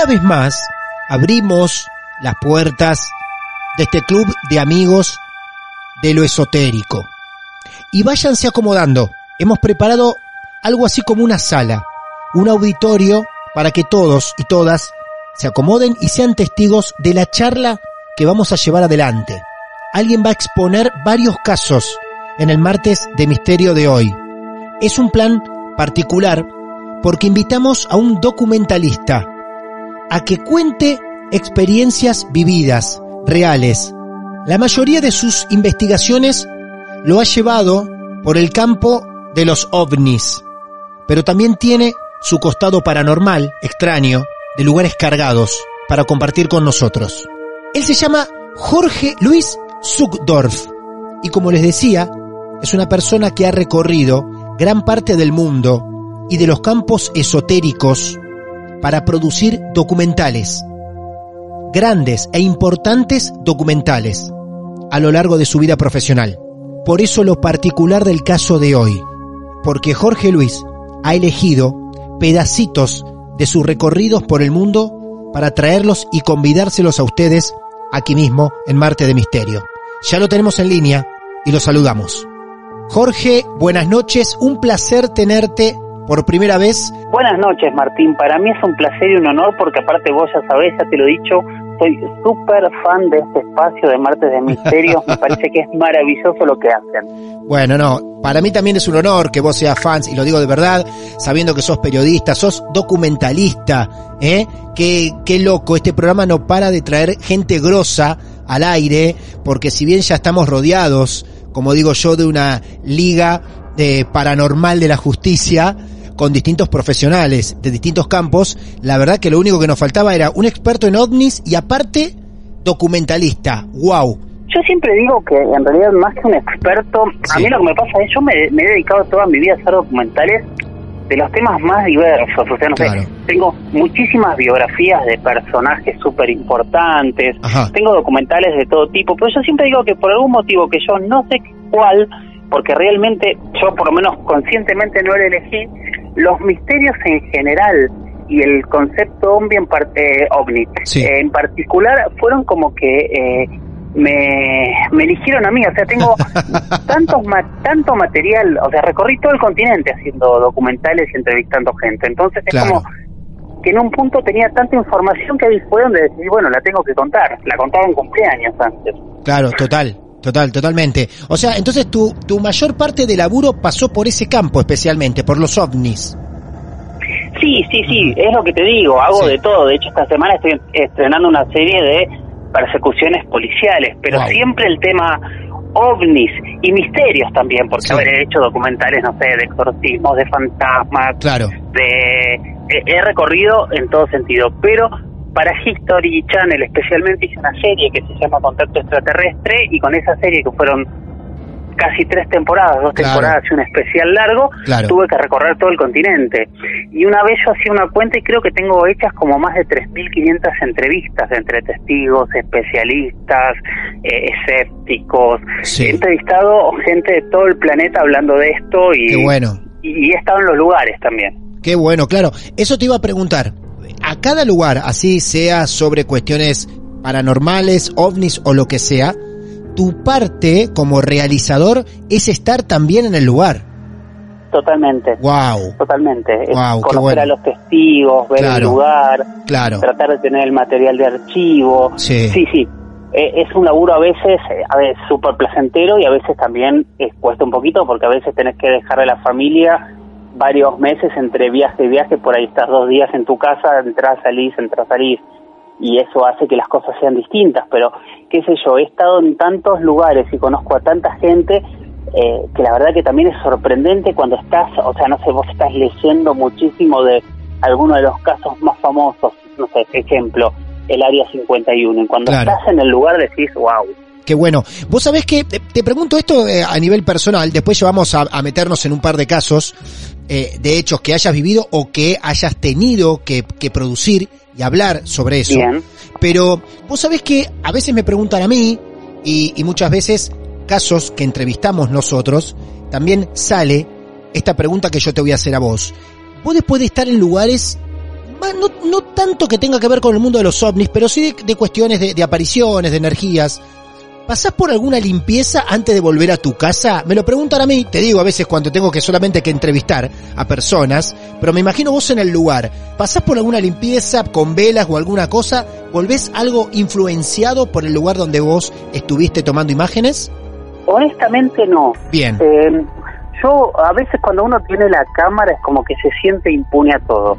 Una vez más, abrimos las puertas de este club de amigos de lo esotérico. Y váyanse acomodando. Hemos preparado algo así como una sala, un auditorio para que todos y todas se acomoden y sean testigos de la charla que vamos a llevar adelante. Alguien va a exponer varios casos en el martes de misterio de hoy. Es un plan particular porque invitamos a un documentalista a que cuente experiencias vividas, reales. La mayoría de sus investigaciones lo ha llevado por el campo de los ovnis, pero también tiene su costado paranormal, extraño, de lugares cargados para compartir con nosotros. Él se llama Jorge Luis Zuckdorf y como les decía, es una persona que ha recorrido gran parte del mundo y de los campos esotéricos para producir documentales, grandes e importantes documentales, a lo largo de su vida profesional. Por eso lo particular del caso de hoy, porque Jorge Luis ha elegido pedacitos de sus recorridos por el mundo para traerlos y convidárselos a ustedes aquí mismo en Marte de Misterio. Ya lo tenemos en línea y lo saludamos. Jorge, buenas noches, un placer tenerte por primera vez. Buenas noches, Martín. Para mí es un placer y un honor porque aparte vos ya sabés, ya te lo he dicho, soy súper fan de este espacio de Martes de Misterio. Me parece que es maravilloso lo que hacen. Bueno, no, para mí también es un honor que vos seas fans, y lo digo de verdad, sabiendo que sos periodista, sos documentalista, ¿eh? Qué, qué loco, este programa no para de traer gente grosa al aire, porque si bien ya estamos rodeados, como digo yo, de una liga de paranormal de la justicia, con distintos profesionales de distintos campos, la verdad que lo único que nos faltaba era un experto en ovnis y aparte documentalista. ¡Wow! Yo siempre digo que en realidad más que un experto, a mí lo que me pasa es yo me, he dedicado toda mi vida a hacer documentales de los temas más diversos, o sea, no sé, tengo muchísimas biografías de personajes súper importantes, tengo documentales de todo tipo, pero yo siempre digo que por algún motivo que yo no sé cuál, porque realmente yo por lo menos conscientemente no lo elegí, los misterios en general y el concepto ovni en, eh, eh, en particular fueron como que eh, me, me eligieron a mí, o sea, tengo tantos tanto material, o sea, recorrí todo el continente haciendo documentales y entrevistando gente, entonces es como que en un punto tenía tanta información que ahí fue donde decidí, bueno, la tengo que contar, la contaba en cumpleaños antes. Claro, total, Total, totalmente. O sea, entonces tu, tu mayor parte de laburo pasó por ese campo especialmente, por los ovnis. Sí, sí, sí, es lo que te digo, hago de todo. De hecho, esta semana estoy estrenando una serie de persecuciones policiales, pero siempre el tema ovnis y misterios también, porque haber hecho documentales, no sé, de exorcismos, de fantasmas, claro. de... he recorrido en todo sentido, pero para History Channel especialmente hice una serie que se llama Contacto Extraterrestre y con esa serie que fueron casi tres temporadas, dos temporadas y un especial largo, tuve que recorrer todo el continente. Y una vez yo hacía una cuenta y creo que tengo hechas como más de 3.500 entrevistas entre testigos, especialistas, eh, escépticos. He entrevistado gente de todo el planeta hablando de esto y, bueno. y he estado en los lugares también. Qué bueno, claro. Eso te iba a preguntar. A cada lugar, así sea sobre cuestiones paranormales, ovnis o lo que sea, tu parte como realizador es estar también en el lugar. Totalmente. Wow. Totalmente. Wow, conocer a los testigos, ver el lugar, claro. tratar de tener el material de archivo. Sí, sí. sí. Eh, es un laburo a veces, a veces súper placentero y a veces también es, cuesta un poquito porque a veces tenés que dejar a la familia varios meses entre viaje y viaje, por ahí estás dos días en tu casa, entras, salís, entras, salís y eso hace que las cosas sean distintas, pero qué sé yo, he estado en tantos lugares y conozco a tanta gente eh, que la verdad que también es sorprendente cuando estás, o sea, no sé, vos estás leyendo muchísimo de alguno de los casos más famosos, no sé, ejemplo, el Área 51, y cuando estás en el lugar decís, wow. Qué bueno. Vos sabés que te pregunto esto eh, a nivel personal, después ya vamos a, meternos en un par de casos eh, de hechos que hayas vivido o que hayas tenido que, que producir y hablar sobre eso. Pero vos sabés que a veces me preguntan a mí y, muchas veces casos que entrevistamos nosotros, también sale esta pregunta que yo te voy a hacer a vos. Vos después de estar en lugares, no, no tanto que tenga que ver con el mundo de los ovnis, pero sí de, cuestiones de, de apariciones, de energías, ¿Pasás por alguna limpieza antes de volver a tu casa? Me lo preguntan a mí, te digo a veces cuando tengo que solamente que entrevistar a personas, pero me imagino vos en el lugar. ¿Pasás por alguna limpieza con velas o alguna cosa? ¿Volvés algo influenciado por el lugar donde vos estuviste tomando imágenes? Honestamente no. Bien. Eh, yo a veces cuando uno tiene la cámara es como que se siente impune a todo.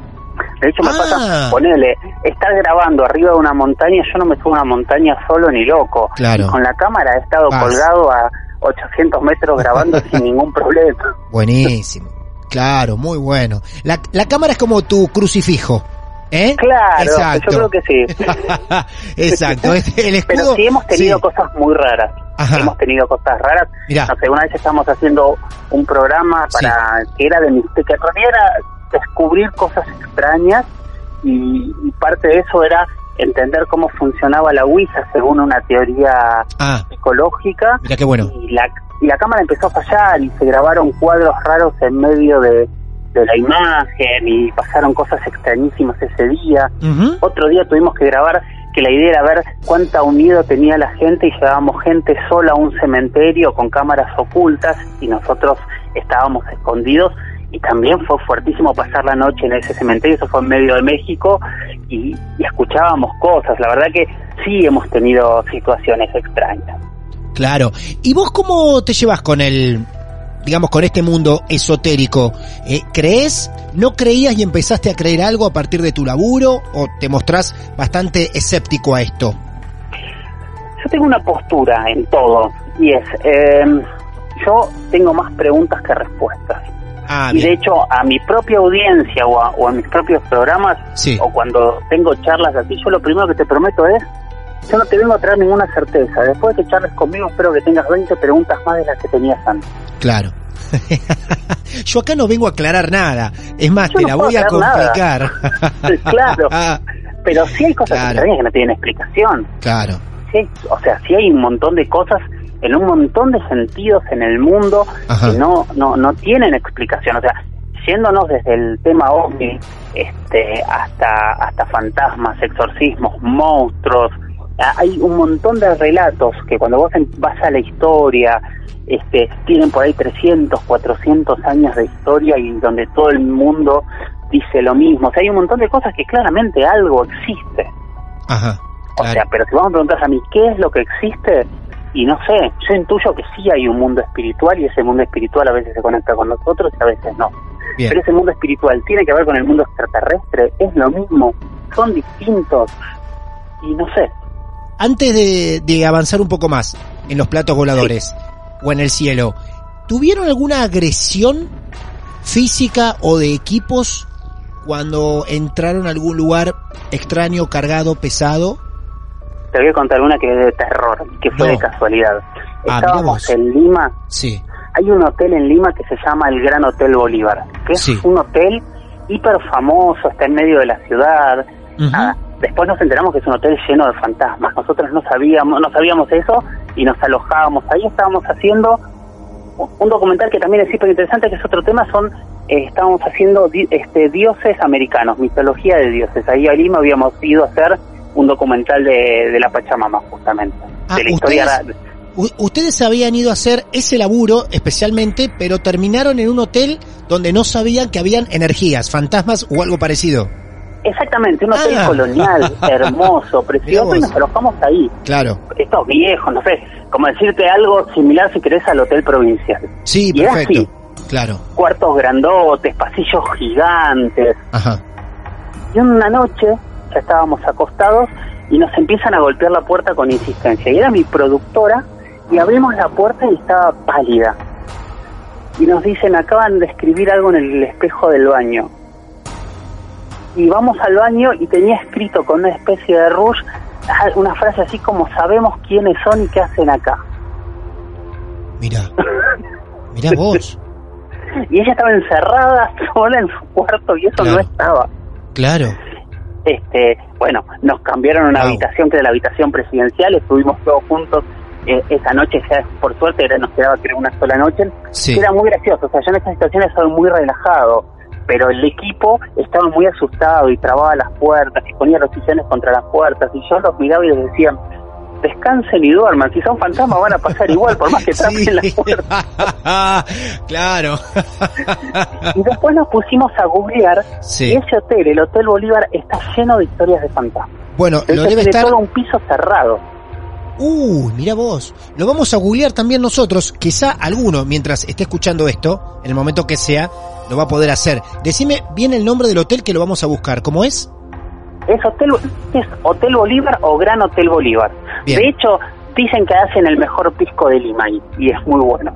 De hecho, me pasa, ah. ponele, estar grabando arriba de una montaña, yo no me subo a una montaña solo ni loco. Claro. con la cámara he estado colgado a 800 metros grabando sin ningún problema. Buenísimo. Claro, muy bueno. La, la cámara es como tu crucifijo. ¿Eh? Claro, yo creo que sí. Exacto. El escudo, Pero sí hemos tenido cosas muy raras. Hemos tenido cosas raras. Mirá. No sé, una vez estamos haciendo un programa para que era de que en realidad era descubrir cosas extrañas y, parte de eso era entender cómo funcionaba la Ouija según una teoría ah. psicológica. Mira qué bueno. Y la, y la cámara empezó a fallar y se grabaron cuadros raros en medio de, de la imagen y pasaron cosas extrañísimas ese día. Otro día tuvimos que grabar que la idea era ver cuánta unido tenía la gente y llevábamos gente sola a un cementerio con cámaras ocultas y nosotros estábamos escondidos y también fue fuertísimo pasar la noche en ese cementerio, eso fue en medio de México y, escuchábamos cosas, la verdad que sí hemos tenido situaciones extrañas. Claro, ¿y vos cómo te llevas con el, digamos, con este mundo esotérico? Eh, ¿Crees, no creías y empezaste a creer algo a partir de tu laburo o te mostrás bastante escéptico a esto? Yo tengo una postura en todo y es, eh, yo tengo más preguntas que respuestas. Ah, y de hecho, a mi propia audiencia o a, mis propios programas, o cuando tengo charlas así, yo lo primero que te prometo es, yo no te vengo a traer ninguna certeza. Después de que charles conmigo, espero que tengas 20 preguntas más de las que tenías antes. Claro. yo acá no vengo a aclarar nada. Es más, te la voy a complicar. claro. Pero sí hay cosas extrañas que no tienen explicación. Claro. Sí, o sea, sí hay un montón de cosas en un montón de sentidos en el mundo que no, no, no tienen explicación. O sea, yéndonos desde el tema ovni este, hasta, hasta fantasmas, exorcismos, monstruos, hay un montón de relatos que cuando vos vas a la historia, este, tienen por ahí 300, 400 años de historia y donde todo el mundo dice lo mismo. O sea, hay un montón de cosas que claramente algo existe. Ajá. O sea, pero si vos me preguntas a mí qué es lo que existe, y no sé, yo intuyo que sí hay un mundo espiritual y ese mundo espiritual a veces se conecta con nosotros y a veces no. Pero ese mundo espiritual tiene que ver con el mundo extraterrestre, es lo mismo, son distintos y no sé. Antes de, avanzar un poco más en los platos voladores o en el cielo, ¿tuvieron alguna agresión física o de equipos cuando entraron a algún lugar extraño, cargado, pesado? Te voy a contar una que es de terror, que fue de casualidad. Ah, Estábamos en Lima. Sí. Hay un hotel en Lima que se llama el Gran Hotel Bolívar, que es un hotel hiper famoso, está en medio de la ciudad. Ah, después nos enteramos que es un hotel lleno de fantasmas. Nosotros no sabíamos, no sabíamos eso y nos alojábamos ahí. Estábamos haciendo un documental que también es súper interesante, que es otro tema, son eh, estábamos haciendo este dioses americanos, mitología de dioses. Ahí a Lima habíamos ido a hacer un documental de, la Pachamama, justamente, ah, de la historia ustedes habían ido a hacer ese laburo especialmente, pero terminaron en un hotel donde no sabían que habían energías, fantasmas o algo parecido. Exactamente, un hotel ah. colonial, hermoso, precioso, y nos alojamos ahí. Claro. Estos viejos, no sé, como decirte algo similar si querés al hotel provincial. Sí, perfecto. Claro. Cuartos grandotes, pasillos gigantes. Ajá. Y una noche ya estábamos acostados y nos empiezan a golpear la puerta con insistencia. Y era mi productora y abrimos la puerta y estaba pálida. Y nos dicen, acaban de escribir algo en el espejo del baño. Y vamos al baño y tenía escrito con una especie de rush una frase así como sabemos quiénes son y qué hacen acá. Mira, mira vos. y ella estaba encerrada sola en su cuarto y eso no estaba. Claro. Este, bueno, nos cambiaron una habitación que era la habitación presidencial, estuvimos todos juntos eh, esa noche, por suerte era, nos quedaba creo una sola noche, era muy gracioso, o sea, yo en esas situaciones estaba muy relajado, pero el equipo estaba muy asustado y trababa las puertas y ponía los sillones contra las puertas y yo los miraba y les decía, descansen y duerman, si son fantasmas van a pasar igual, por más que trapen las puertas. claro. y después nos pusimos a googlear y ese hotel, el Hotel Bolívar, está lleno de historias de fantasmas. Bueno, lo debe estar... todo un piso cerrado. Uy, mira vos. Lo vamos a googlear también nosotros. Quizá alguno, mientras esté escuchando esto, en el momento que sea, lo va a poder hacer. Decime bien el nombre del hotel que lo vamos a buscar. ¿Cómo es? Es Hotel, es Hotel Bolívar o Gran Hotel Bolívar. De hecho, dicen que hacen el mejor pisco de Lima y, es muy bueno.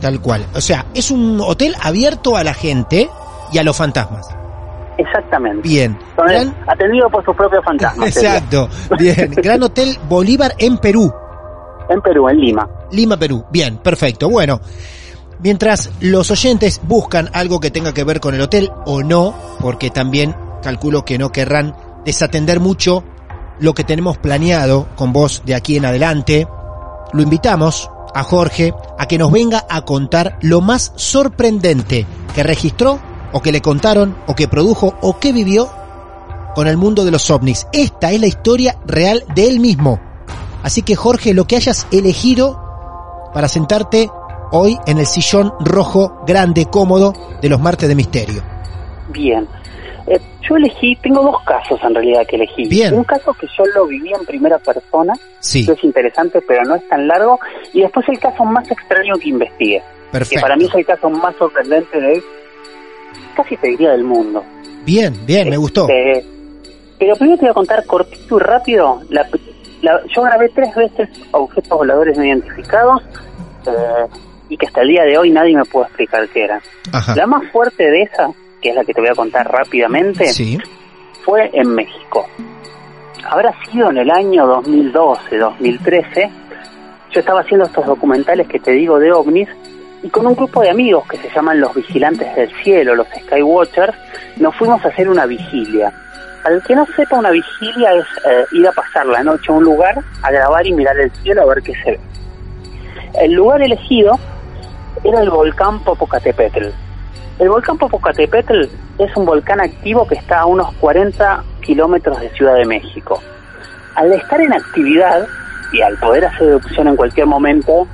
Tal cual. O sea, es un hotel abierto a la gente y a los fantasmas. Exactamente. Bien. Atendido por sus propios fantasmas. Exacto. Bien. Gran Hotel Bolívar en Perú. En Perú, en Lima. Lima, Perú. Bien, perfecto. Bueno, mientras los oyentes buscan algo que tenga que ver con el hotel o no, porque también calculo que no querrán desatender mucho lo que tenemos planeado con vos de aquí en adelante, lo invitamos a Jorge a que nos venga a contar lo más sorprendente que registró o que le contaron, o que produjo, o que vivió con el mundo de los ovnis. Esta es la historia real de él mismo. Así que Jorge, lo que hayas elegido para sentarte hoy en el sillón rojo, grande, cómodo de los martes de misterio. Bien. Eh, yo elegí, tengo dos casos en realidad que elegí. Bien. Un caso que yo lo viví en primera persona, sí. que es interesante pero no es tan largo, y después el caso más extraño que investigué. Perfecto. Que para mí es el caso más sorprendente de casi te diría del mundo. Bien, bien, me gustó. Este, pero primero te voy a contar cortito y rápido. La, yo grabé tres veces objetos voladores no identificados eh, y que hasta el día de hoy nadie me puede explicar qué eran. La más fuerte de esa, que es la que te voy a contar rápidamente, fue en México. Habrá sido en el año 2012, 2013. Yo estaba haciendo estos documentales que te digo de ovnis y con un grupo de amigos que se llaman los vigilantes del cielo, los Skywatchers, nos fuimos a hacer una vigilia. Al que no sepa, una vigilia es eh, ir a pasar la noche a un lugar, a grabar y mirar el cielo a ver qué se ve. El lugar elegido era el volcán Popocatépetl. El volcán Popocatépetl es un volcán activo que está a unos 40 kilómetros de Ciudad de México. Al estar en actividad y al poder hacer erupción en cualquier momento,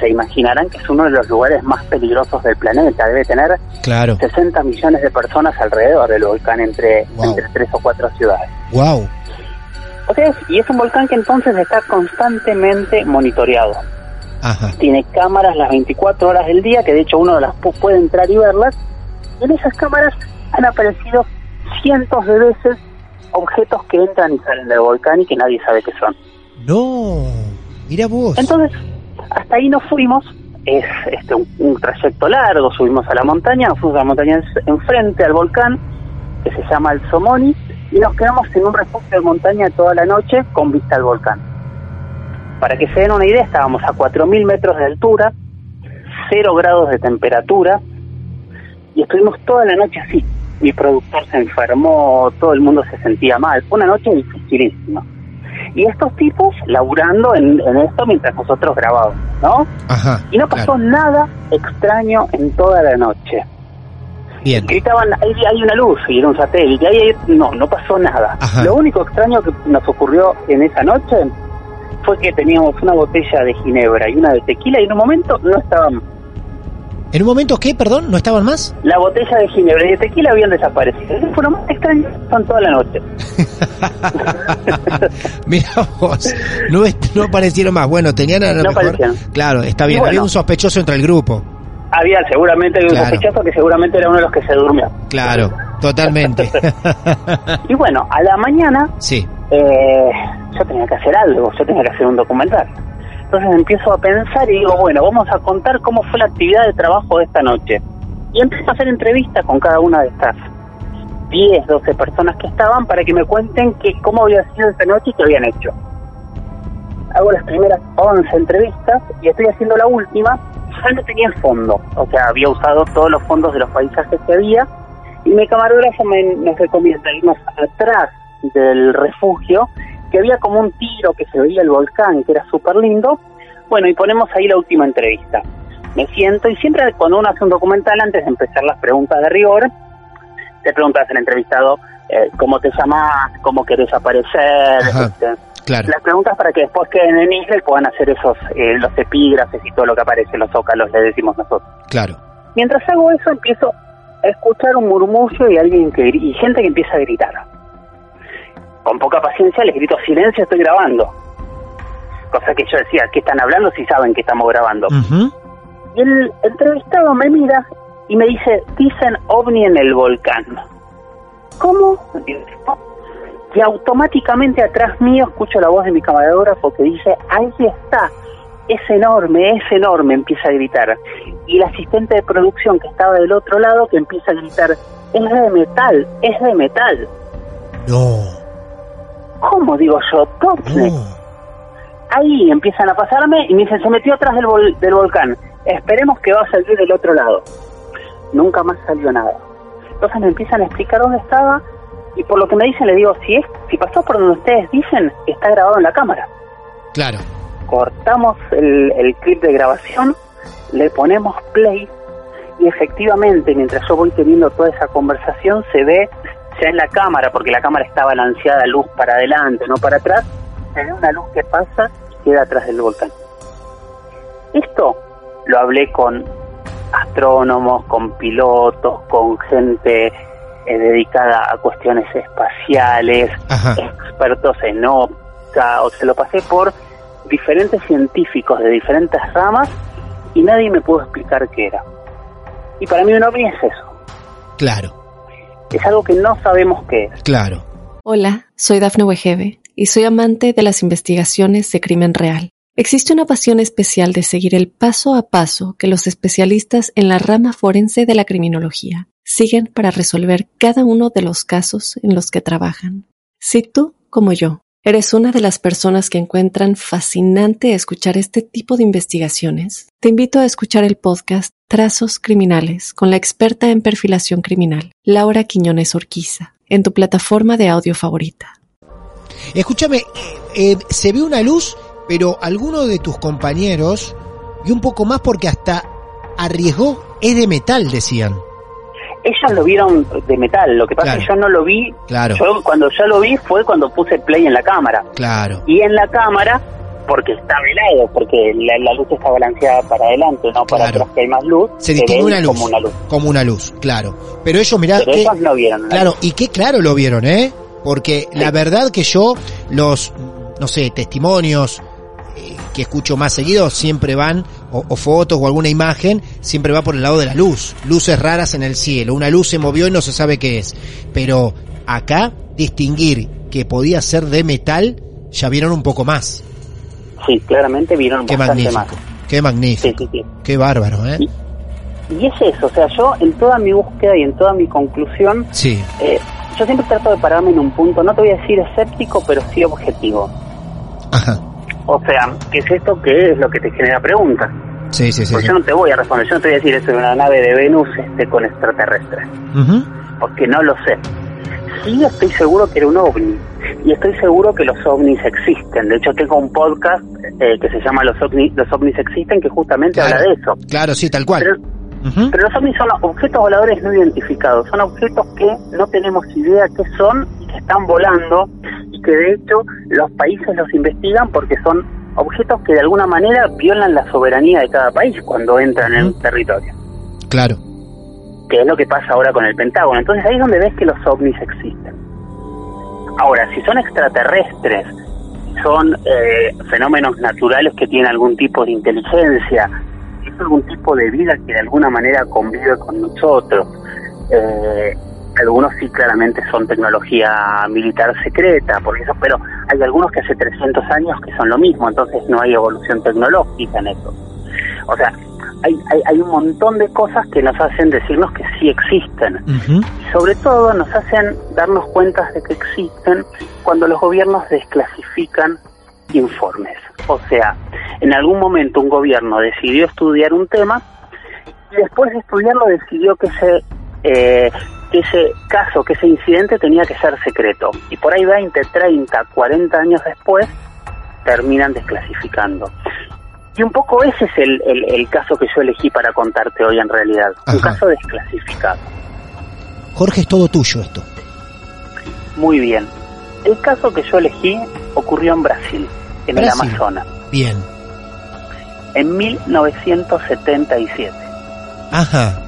se imaginarán que es uno de los lugares más peligrosos del planeta. Debe tener claro. 60 millones de personas alrededor del volcán entre, entre tres o cuatro ciudades. Wow. y es un volcán que entonces está constantemente monitoreado. Ajá. Tiene cámaras las 24 horas del día, que de hecho uno las puede entrar y verlas. Y en esas cámaras han aparecido cientos de veces objetos que entran y salen del volcán y que nadie sabe qué son. No, mira vos. Entonces, hasta ahí nos fuimos, es este un, trayecto largo, subimos a la montaña, nos fuimos a la montaña enfrente al volcán, que se llama el Somoni, y nos quedamos en un refugio de montaña toda la noche con vista al volcán. Para que se den una idea, estábamos a 4.000 metros de altura, 0 grados de temperatura, y estuvimos toda la noche así. Mi productor se enfermó, todo el mundo se sentía mal. Fue una noche dificilísima. Y estos tipos laburando en, esto mientras nosotros grabábamos, ¿no? Ajá, y no pasó nada extraño en toda la noche. Bien. Gritaban, ahí hay una luz, y era un satélite, ahí no, no pasó nada. Lo único extraño que nos ocurrió en esa noche fue que teníamos una botella de ginebra y una de tequila y en un momento no estaban ¿En un momento qué, perdón? ¿No estaban más? La botella de ginebra y de tequila habían desaparecido. Eso fue lo más extraño, son toda la noche. Mira vos, no, no aparecieron más. Bueno, tenían a lo no mejor... Claro, está bien, había un sospechoso entre el grupo. Había, seguramente había un sospechoso que seguramente era uno de los que se durmió. Claro, totalmente. y bueno, a la mañana... Sí. Eh, yo tenía que hacer algo, yo tenía que hacer un documental. Entonces empiezo a pensar y digo, bueno, vamos a contar cómo fue la actividad de trabajo de esta noche. Y empiezo a hacer entrevistas con cada una de estas 10, 12 personas que estaban para que me cuenten que, cómo había sido esta noche y qué habían hecho. Hago las primeras 11 entrevistas y estoy haciendo la última. Ya no tenía fondo, o sea, había usado todos los fondos de los paisajes que había. Y mi camarógrafo me, nos recomienda irnos atrás del refugio que había como un tiro que se veía el volcán, que era súper lindo. Bueno, y ponemos ahí la última entrevista. Me siento y siempre cuando uno hace un documental, antes de empezar las preguntas de rigor, te preguntas al entrevistado eh, cómo te llamas, cómo querés aparecer, este, claro. las preguntas para que después queden en Israel puedan hacer esos, eh, los epígrafes y todo lo que aparece en los zócalos, le decimos nosotros. Claro. Mientras hago eso empiezo a escuchar un murmullo y alguien que y gente que empieza a gritar con poca paciencia les grito silencio, estoy grabando. Cosa que yo decía, ¿qué están hablando si saben que estamos grabando? Y el entrevistado me mira y me dice, dicen ovni en el volcán. ¿Cómo? Y automáticamente atrás mío escucho la voz de mi camarógrafo que dice, ahí está, es enorme, es enorme, empieza a gritar. Y el asistente de producción que estaba del otro lado que empieza a gritar, es de metal, es de metal. No. ¿Cómo digo yo? ¿Dónde? Ahí empiezan a pasarme y me dicen, se metió atrás del, del volcán. Esperemos que va a salir del otro lado. Nunca más salió nada. Entonces me empiezan a explicar dónde estaba y por lo que me dicen le digo, si es, si pasó por donde ustedes dicen, está grabado en la cámara. Claro. Cortamos el, el clip de grabación, le ponemos play y efectivamente mientras yo voy teniendo toda esa conversación se ve ya en la cámara, porque la cámara está balanceada luz para adelante, no para atrás, se ve una luz que pasa y queda atrás del volcán. Esto lo hablé con astrónomos, con pilotos, con gente eh, dedicada a cuestiones espaciales, expertos en óptica, o se lo pasé por diferentes científicos de diferentes ramas y nadie me pudo explicar qué era. Y para mí un ovni es eso. Claro es algo que no sabemos qué es. Claro. Hola, soy Dafne Wegebe y soy amante de las investigaciones de crimen real. Existe una pasión especial de seguir el paso a paso que los especialistas en la rama forense de la criminología siguen para resolver cada uno de los casos en los que trabajan. Si tú, como yo, ¿Eres una de las personas que encuentran fascinante escuchar este tipo de investigaciones? Te invito a escuchar el podcast Trazos Criminales con la experta en perfilación criminal, Laura Quiñones Orquiza, en tu plataforma de audio favorita. Escúchame, eh, se ve una luz, pero alguno de tus compañeros, y un poco más porque hasta arriesgó, es de metal, decían ellos lo vieron de metal, lo que pasa es que yo no lo vi. Claro. Yo cuando ya lo vi fue cuando puse play en la cámara. Claro. Y en la cámara, porque está velado, porque la, luz está balanceada para adelante, no para atrás que hay más luz. Se distingue una luz. Como una luz. Como una luz, claro. Pero ellos, mirá. Pero ellos no vieron. Claro, y qué claro lo vieron, ¿eh? Porque la verdad que yo, los, no sé, testimonios, que escucho más seguido siempre van, o, fotos o alguna imagen, siempre va por el lado de la luz. Luces raras en el cielo. Una luz se movió y no se sabe qué es. Pero acá, distinguir que podía ser de metal, ya vieron un poco más. Sí, claramente vieron qué bastante magnífico, más. Qué magnífico. Qué bárbaro, ¿eh? Y, es eso, o sea, yo en toda mi búsqueda y en toda mi conclusión, sí. Eh, yo siempre trato de pararme en un punto, no te voy a decir escéptico, pero sí objetivo. Ajá. O sea, ¿qué es esto? ¿Qué es lo que te genera preguntas? Sí, sí, sí. Porque yo no te voy a responder, yo no te voy a decir eso es una nave de Venus este, con extraterrestres. Porque no lo sé. Sí estoy seguro que era un ovni. Y estoy seguro que los ovnis existen. De hecho, tengo un podcast eh, que se llama Los ovnis, los ovnis existen, que justamente habla de eso. Claro, sí, tal cual. Pero, los ovnis son objetos voladores no identificados. Son objetos que no tenemos idea qué son y que están volando y que de hecho los países los investigan porque son objetos que de alguna manera violan la soberanía de cada país cuando entran en un territorio. Claro. Que es lo que pasa ahora con el Pentágono. Entonces ahí es donde ves que los ovnis existen. Ahora, si son extraterrestres, son eh, fenómenos naturales que tienen algún tipo de inteligencia, algún tipo de vida que de alguna manera convive con nosotros. Eh, algunos sí claramente son tecnología militar secreta, por eso, pero hay algunos que hace 300 años que son lo mismo, entonces no hay evolución tecnológica en eso. O sea, hay, hay, hay un montón de cosas que nos hacen decirnos que sí existen. Y sobre todo nos hacen darnos cuenta de que existen cuando los gobiernos desclasifican informes. O sea, en algún momento un gobierno decidió estudiar un tema y después de estudiarlo decidió que se eh, que ese caso, que ese incidente tenía que ser secreto. Y por ahí 20, 30, 40 años después terminan desclasificando. Y un poco ese es el, el, caso que yo elegí para contarte hoy en realidad. Un caso desclasificado. Jorge, es todo tuyo esto. Muy bien. El caso que yo elegí ocurrió en Brasil, en el Amazonas. Bien. En 1977. Ajá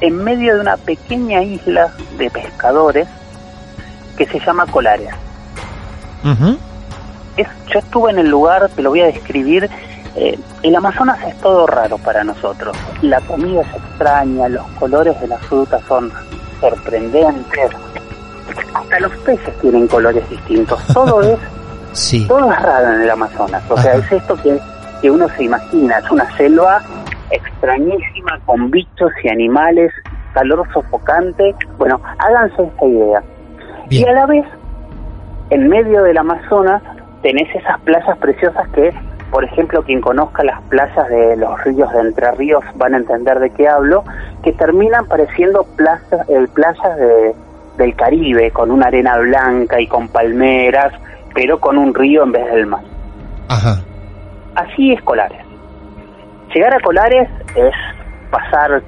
en medio de una pequeña isla de pescadores que se llama Colares. yo estuve en el lugar, te lo voy a describir. Eh, el Amazonas es todo raro para nosotros. La comida es extraña, los colores de las frutas son sorprendentes. Hasta los peces tienen colores distintos. Todo es, sí. todo es raro en el Amazonas. O sea, es esto que, que uno se imagina. Es una selva extrañísima con bichos y animales, calor sofocante. Bueno, háganse esta idea. Y a la vez, en medio del Amazonas, tenés esas playas preciosas que, por ejemplo, quien conozca las playas de los ríos de Entre Ríos van a entender de qué hablo, que terminan pareciendo plazas, el playas de, del Caribe, con una arena blanca y con palmeras, pero con un río en vez del mar. Ajá. Así es Colares. Llegar a Colares es pasar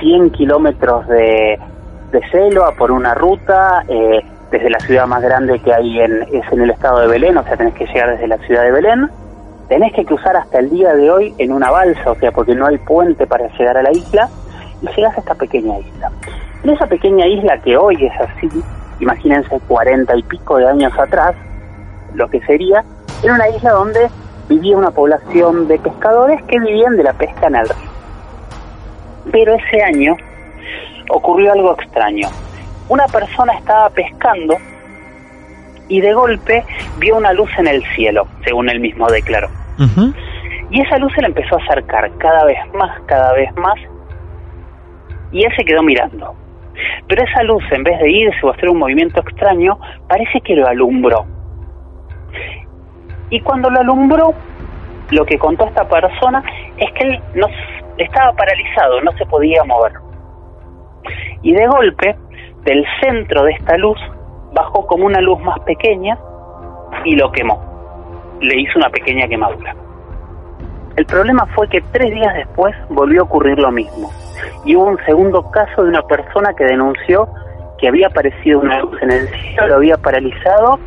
100 kilómetros de, de selva por una ruta, eh, desde la ciudad más grande que hay en, es en el estado de Belén, o sea, tenés que llegar desde la ciudad de Belén. Tenés que cruzar hasta el día de hoy en una balsa, o sea, porque no hay puente para llegar a la isla, y llegas a esta pequeña isla. En esa pequeña isla que hoy es así, imagínense cuarenta y pico de años atrás, lo que sería, era una isla donde vivía una población de pescadores que vivían de la pesca en el río. Pero ese año ocurrió algo extraño. Una persona estaba pescando y de golpe vio una luz en el cielo, según él mismo declaró. Y esa luz se le empezó a acercar cada vez más, cada vez más, y él se quedó mirando. Pero esa luz, en vez de irse o hacer un movimiento extraño, parece que lo alumbró. Y cuando lo alumbró, lo que contó esta persona es que él no, estaba paralizado, no se podía mover. Y de golpe, del centro de esta luz, bajó como una luz más pequeña y lo quemó. Le hizo una pequeña quemadura. El problema fue que tres días después volvió a ocurrir lo mismo. Y hubo un segundo caso de una persona que denunció que había aparecido una luz en el cielo, lo había paralizado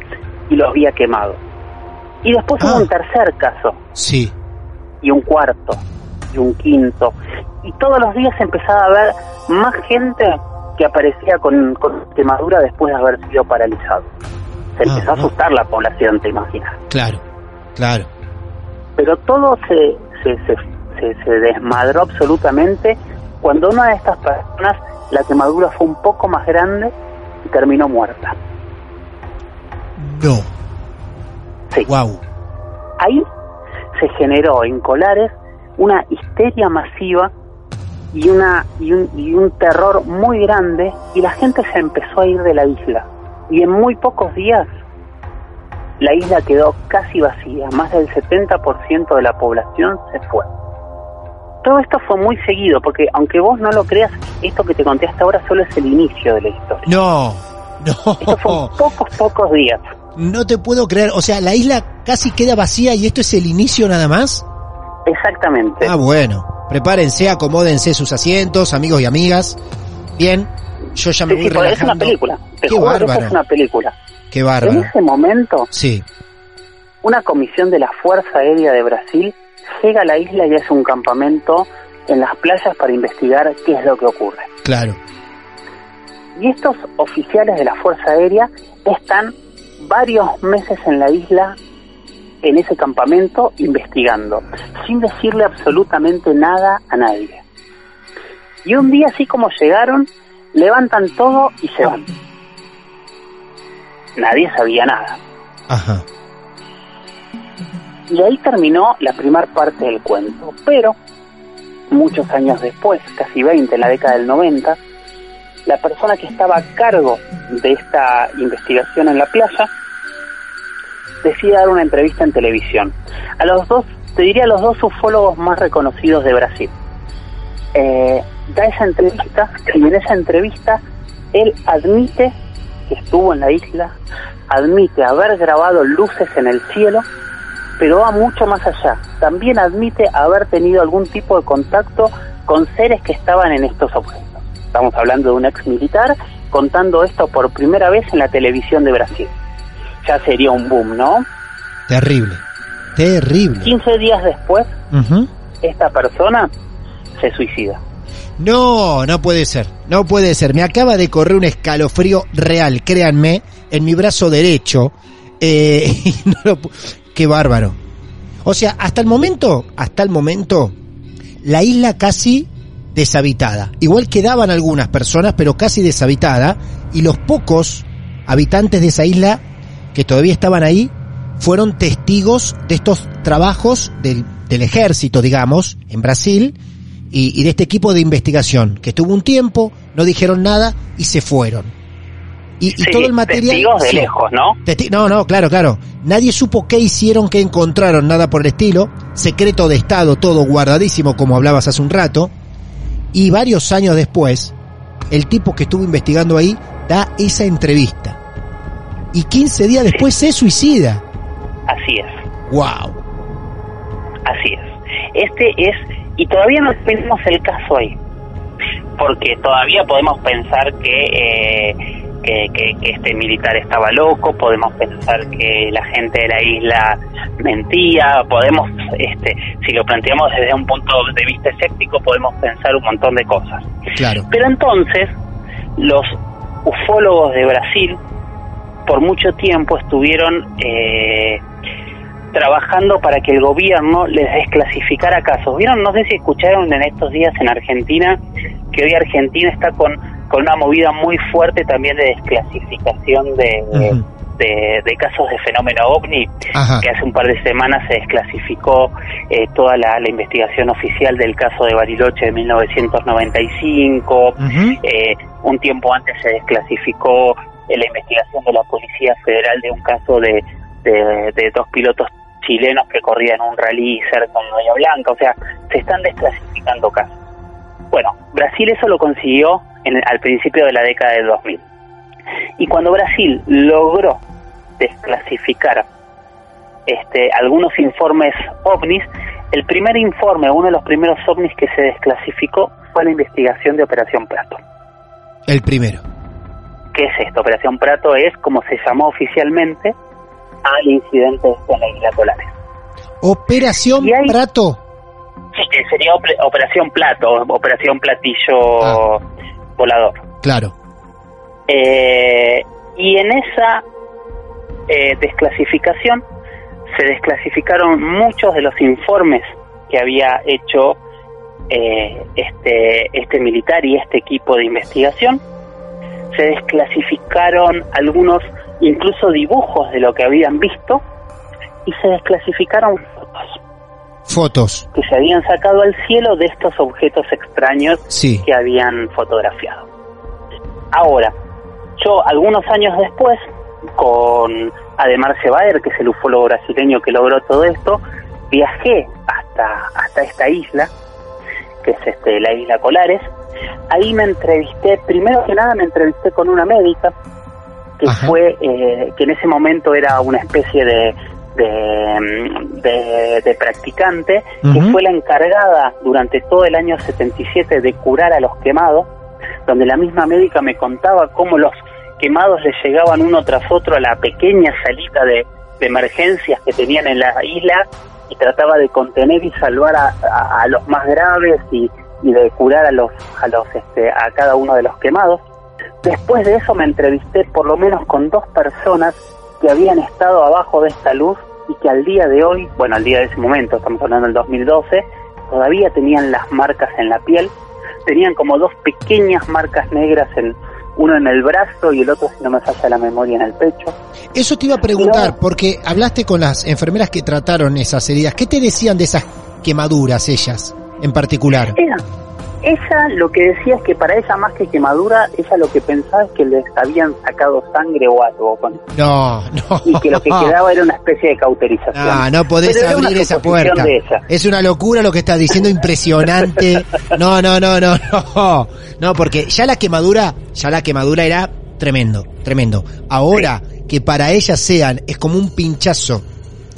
y lo había quemado. Y después hubo ah. un tercer caso. Sí. Y un cuarto. Y un quinto. Y todos los días empezaba a ver más gente que aparecía con, quemadura después de haber sido paralizado. Se ah, empezó a asustar la población, te imaginas. Claro, claro. Pero todo se, se, se, se desmadró absolutamente cuando una de estas personas, la quemadura fue un poco más grande y terminó muerta. No. Wow. Ahí se generó en Colares una histeria masiva y, una, y, un, y un terror muy grande y la gente se empezó a ir de la isla. Y en muy pocos días la isla quedó casi vacía, más del 70% de la población se fue. Todo esto fue muy seguido, porque aunque vos no lo creas, esto que te conté hasta ahora solo es el inicio de la historia. No, no. Esto fue pocos, pocos días. No te puedo creer, o sea, la isla casi queda vacía y esto es el inicio nada más. Exactamente. Ah, bueno. Prepárense, acomódense sus asientos, amigos y amigas. Bien, yo ya me voy sí. Es una película. Te Qué bárbaro. es una película. Qué bárbaro. En ese momento, Sí, una comisión de la Fuerza Aérea de Brasil llega a la isla y hace un campamento en las playas para investigar qué es lo que ocurre. claro. Y estos oficiales de la Fuerza Aérea están varios meses en la isla, en ese campamento, investigando, sin decirle absolutamente nada a nadie. Y un día, así como llegaron, levantan todo y se van. Nadie sabía nada. Ajá. Y ahí terminó la primera parte del cuento. Pero, muchos años después, casi 20, en la década del 90, la persona que estaba a cargo de esta investigación en la playa decide dar una entrevista en televisión. A los dos, te diría a los dos ufólogos más reconocidos de Brasil. Eh, da esa entrevista y en esa entrevista él admite que estuvo en la isla, admite haber grabado luces en el cielo, pero va mucho más allá. También admite haber tenido algún tipo de contacto con seres que estaban en estos objetos. Estamos hablando de un ex militar contando esto por primera vez en la televisión de Brasil. Ya sería un boom, ¿no? Terrible. Terrible. 15 días después, esta persona se suicida. No, no puede ser. No puede ser. Me acaba de correr un escalofrío real, créanme, en mi brazo derecho. Eh, y no lo pu- Qué bárbaro. O sea, hasta el momento, hasta el momento, la isla casi deshabitada. Igual quedaban algunas personas, pero casi deshabitada. Y los pocos habitantes de esa isla que todavía estaban ahí fueron testigos de estos trabajos del, del ejército, digamos, en Brasil, y, y de este equipo de investigación, que estuvo un tiempo, no dijeron nada y se fueron. Y, todo el material... testigos de sí. lejos, ¿no? Testi- no, no, claro, claro. Nadie supo qué hicieron, qué encontraron, nada por el estilo. Secreto de Estado, todo guardadísimo, como hablabas hace un rato. Y varios años después, el tipo que estuvo investigando ahí da esa entrevista. Y 15 días después se suicida. Así es. ¡Wow! Así es. Este es, y todavía no tenemos el caso ahí, porque todavía podemos pensar que, eh, que, que- que este militar estaba loco, podemos pensar que la gente de la isla mentía, podemos, este, si lo planteamos desde un punto de vista escéptico, podemos pensar un montón de cosas. Claro. Pero entonces, los ufólogos de Brasil, por mucho tiempo estuvieron eh, trabajando para que el gobierno les desclasificara casos. ¿Vieron? No sé si escucharon en estos días en Argentina que hoy Argentina está con, con una movida muy fuerte también de desclasificación de, de, de casos de fenómeno ovni, Ajá. que hace un par de semanas se desclasificó eh, toda la, la investigación oficial del caso de Bariloche de 1995, Ujú. eh, un tiempo antes se desclasificó eh, la investigación de la Policía Federal de un caso de, de, de dos pilotos chilenos que corrían un rally cerca de Bahía Blanca, o sea, se están desclasificando casos. Bueno, Brasil eso lo consiguió en- al principio de la década del 2000. Y cuando Brasil logró desclasificar este, algunos informes ovnis, el primer informe, uno de los primeros ovnis que se desclasificó fue la investigación de Operación Prato. El primero. ¿Qué es esto? Operación Prato es como se llamó oficialmente al incidente este en la isla Colares. Operación hay- Prato. Sí, que sería op- Operación Plato, Operación Platillo Ah. Volador. Claro. Eh, y en esa eh, desclasificación se desclasificaron muchos de los informes que había hecho eh, este, este militar y este equipo de investigación. Se desclasificaron algunos, incluso dibujos de lo que habían visto, y se desclasificaron fotos. fotos que se habían sacado al cielo de estos objetos extraños que habían fotografiado. Ahora, yo algunos años después, con Ademar Cebaer, que es el ufólogo brasileño que logró todo esto, viajé hasta, hasta esta isla, que es este, la isla Colares. Ahí me entrevisté, primero que nada me entrevisté con una médica, que fue, eh, que en ese momento era una especie de, de, practicante, que fue la encargada durante todo el año 77 de curar a los quemados, donde la misma médica me contaba cómo los quemados les llegaban uno tras otro a la pequeña salita de, emergencias que tenían en la isla y trataba de contener y salvar a, los más graves y, de curar a los a los este, a cada uno de los quemados. Después de eso me entrevisté por lo menos con dos personas que habían estado abajo de esta luz y que al día de hoy, bueno, al día de ese momento, estamos hablando del 2012, todavía tenían las marcas en la piel, tenían como dos pequeñas marcas negras en uno en el brazo y el otro, si no me falla la memoria, en el pecho. Eso te iba a preguntar, porque hablaste con las enfermeras que trataron esas heridas. ¿Qué te decían de esas quemaduras ellas en particular? Ella lo que decía es que para ella más que quemadura, ella lo que pensaba es que les habían sacado sangre o algo con No, no. Y que lo que quedaba era una especie de cauterización. Ah, no podés abrir esa puerta. Es una locura lo que estás diciendo, impresionante. No, no, no, no, no. No, porque ya la quemadura, ya la quemadura era tremendo, tremendo. Ahora que para ellas sean, es como un pinchazo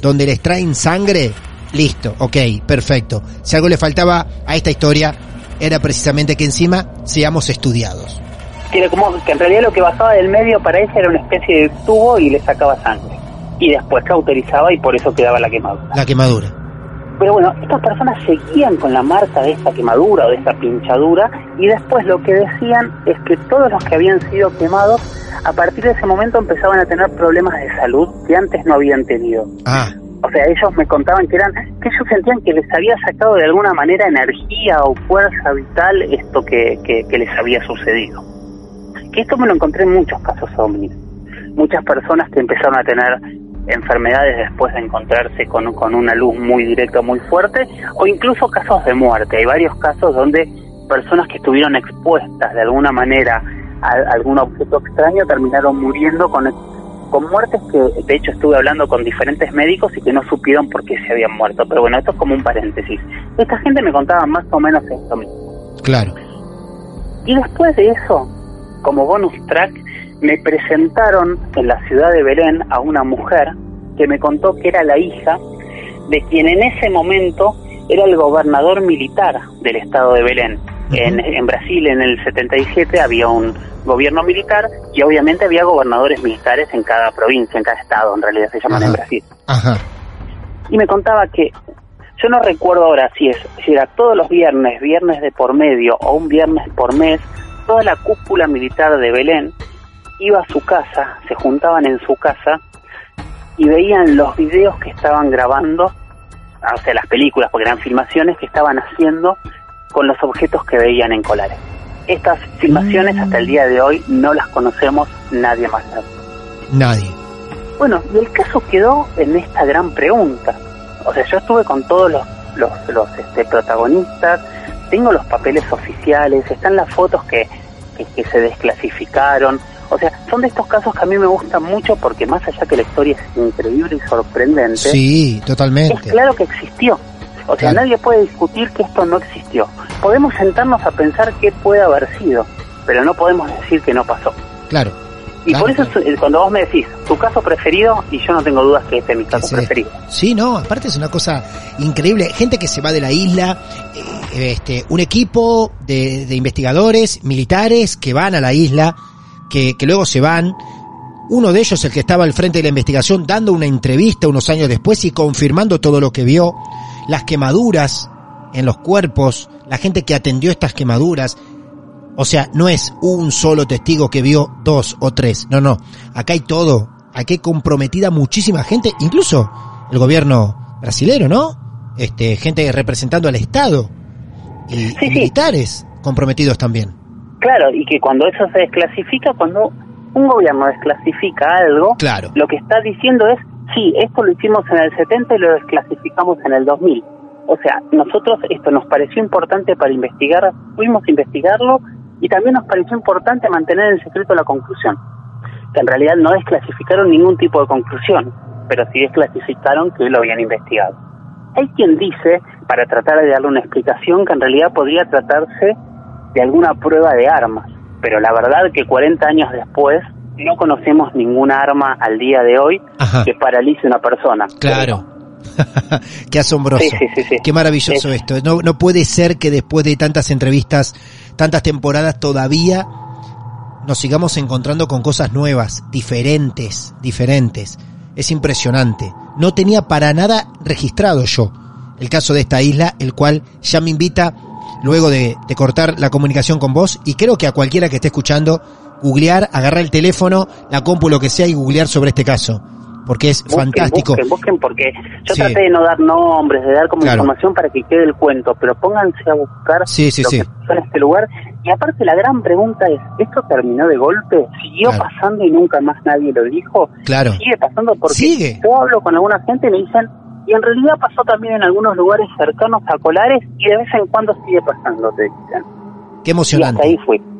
donde les traen sangre, listo, ok, perfecto. Si algo le faltaba a esta historia, era precisamente que encima seamos estudiados. Que, como, que en realidad lo que basaba del medio para ella era una especie de tubo y le sacaba sangre. Y después cauterizaba y por eso quedaba la quemadura. La quemadura. Pero bueno, estas personas seguían con la marca de esta quemadura o de esta pinchadura y después lo que decían es que todos los que habían sido quemados a partir de ese momento empezaban a tener problemas de salud que antes no habían tenido. Ah o sea, ellos me contaban que eran, que ellos sentían que les había sacado de alguna manera energía o fuerza vital esto que, que, les había sucedido. Que esto me lo encontré en muchos casos ovnis. Muchas personas que empezaron a tener enfermedades después de encontrarse con, con una luz muy directa, muy fuerte, o incluso casos de muerte. Hay varios casos donde personas que estuvieron expuestas de alguna manera a algún objeto extraño terminaron muriendo con con muertes que de hecho estuve hablando con diferentes médicos y que no supieron por qué se habían muerto. Pero bueno, esto es como un paréntesis. Esta gente me contaba más o menos esto mismo. Claro. Y después de eso, como bonus track, me presentaron en la ciudad de Belén a una mujer que me contó que era la hija de quien en ese momento era el gobernador militar del estado de Belén. En, en Brasil en el 77 había un gobierno militar y obviamente había gobernadores militares en cada provincia, en cada estado, en realidad se llaman en Brasil. Y me contaba que, yo no recuerdo ahora si, es, si era todos los viernes, viernes de por medio o un viernes por mes, toda la cúpula militar de Belén iba a su casa, se juntaban en su casa y veían los videos que estaban grabando, o sea, las películas, porque eran filmaciones que estaban haciendo con los objetos que veían en Colares. Estas filmaciones hasta el día de hoy no las conocemos nadie más. Nadie. Bueno, y el caso quedó en esta gran pregunta. O sea, yo estuve con todos los, los, este, protagonistas, tengo los papeles oficiales, están las fotos que, que, se desclasificaron. O sea, son de estos casos que a mí me gustan mucho porque más allá que la historia es increíble y sorprendente. Sí, totalmente. Es claro que existió. O sea, nadie puede discutir que esto no existió. Podemos sentarnos a pensar qué puede haber sido, pero no podemos decir que no pasó. Claro. Y por eso cuando vos me decís tu caso preferido, y yo no tengo dudas que este es mi caso preferido. Sí, no, aparte es una cosa increíble. Gente que se va de la isla, eh, este, un equipo de, investigadores militares que van a la isla, que, que luego se van. Uno de ellos, el que estaba al frente de la investigación, dando una entrevista unos años después y confirmando todo lo que vio las quemaduras en los cuerpos, la gente que atendió estas quemaduras. O sea, no es un solo testigo que vio dos o tres. No, no. Acá hay todo. Aquí hay comprometida muchísima gente, incluso el gobierno brasilero, ¿no? Este, gente representando al Estado y, militares comprometidos también. Claro, y que cuando eso se desclasifica, cuando un gobierno desclasifica algo, claro. lo que está diciendo es sí, esto lo hicimos en el 70 y lo desclasificamos en el 2000. o sea, nosotros esto nos pareció importante para investigar, fuimos a investigarlo y también nos pareció importante mantener en secreto la conclusión, que en realidad no desclasificaron ningún tipo de conclusión, pero sí desclasificaron que lo habían investigado. Hay quien dice, para tratar de darle una explicación, que en realidad podría tratarse de alguna prueba de armas, pero la verdad que 40 años después no conocemos ninguna arma al día de hoy que paralice a una persona. Claro. Qué asombroso. Qué maravilloso esto. No, no puede ser que después de tantas entrevistas, tantas temporadas, todavía nos sigamos encontrando con cosas nuevas, diferentes, diferentes. Es impresionante. No tenía para nada registrado yo el caso de esta isla, el cual ya me invita, luego de, de cortar la comunicación con vos, y creo que a cualquiera que esté escuchando, googlear, agarrar el teléfono, la compu, lo que sea, y googlear sobre este caso porque es fantástico. Busquen, busquen, porque yo traté de no dar nombres, de dar como información para que quede el cuento, pero pónganse a buscar sí, sí, lo que pasó en este lugar. Y aparte la gran pregunta es, ¿esto terminó de golpe? ¿Siguió pasando y nunca más nadie lo dijo? Claro. Sigue pasando porque yo hablo con alguna gente y me dicen, y en realidad pasó también en algunos lugares cercanos a Colares y de vez en cuando sigue pasando, te dicen. Qué emocionante. Y hasta ahí fui.